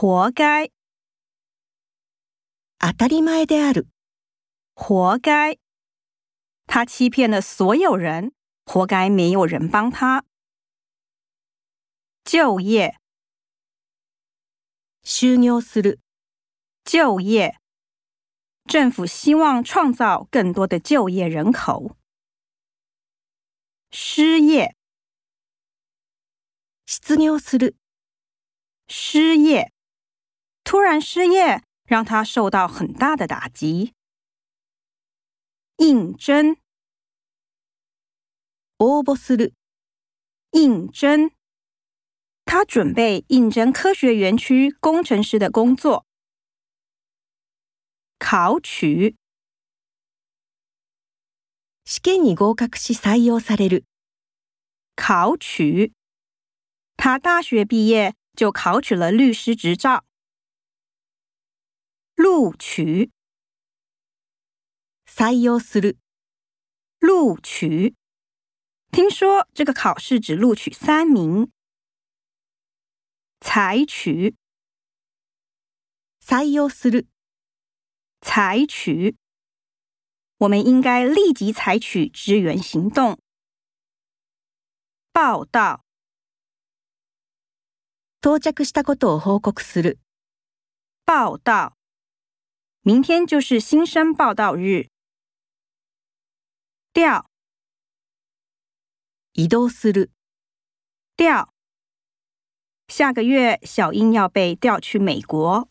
活该，当たり前である。活该，他欺骗了所有人，活该没有人帮他。就业，就業する。就业，政府希望创造更多的就业人口。失业，失業する。失业。突然失业，让他受到很大的打击。应征，応募する。应征，他准备应征科学园区工程师的工作。考取，試験に合格し採用される。考取，他大学毕业就考取了律师执照。录取，サイする。录取，听说这个考试只录取三名。采取，サイオする。采取，我们应该立即采取支援行动。报道，到着したことを報告する。报道。明天就是新生报道日。调，移动する。调，下个月小英要被调去美国。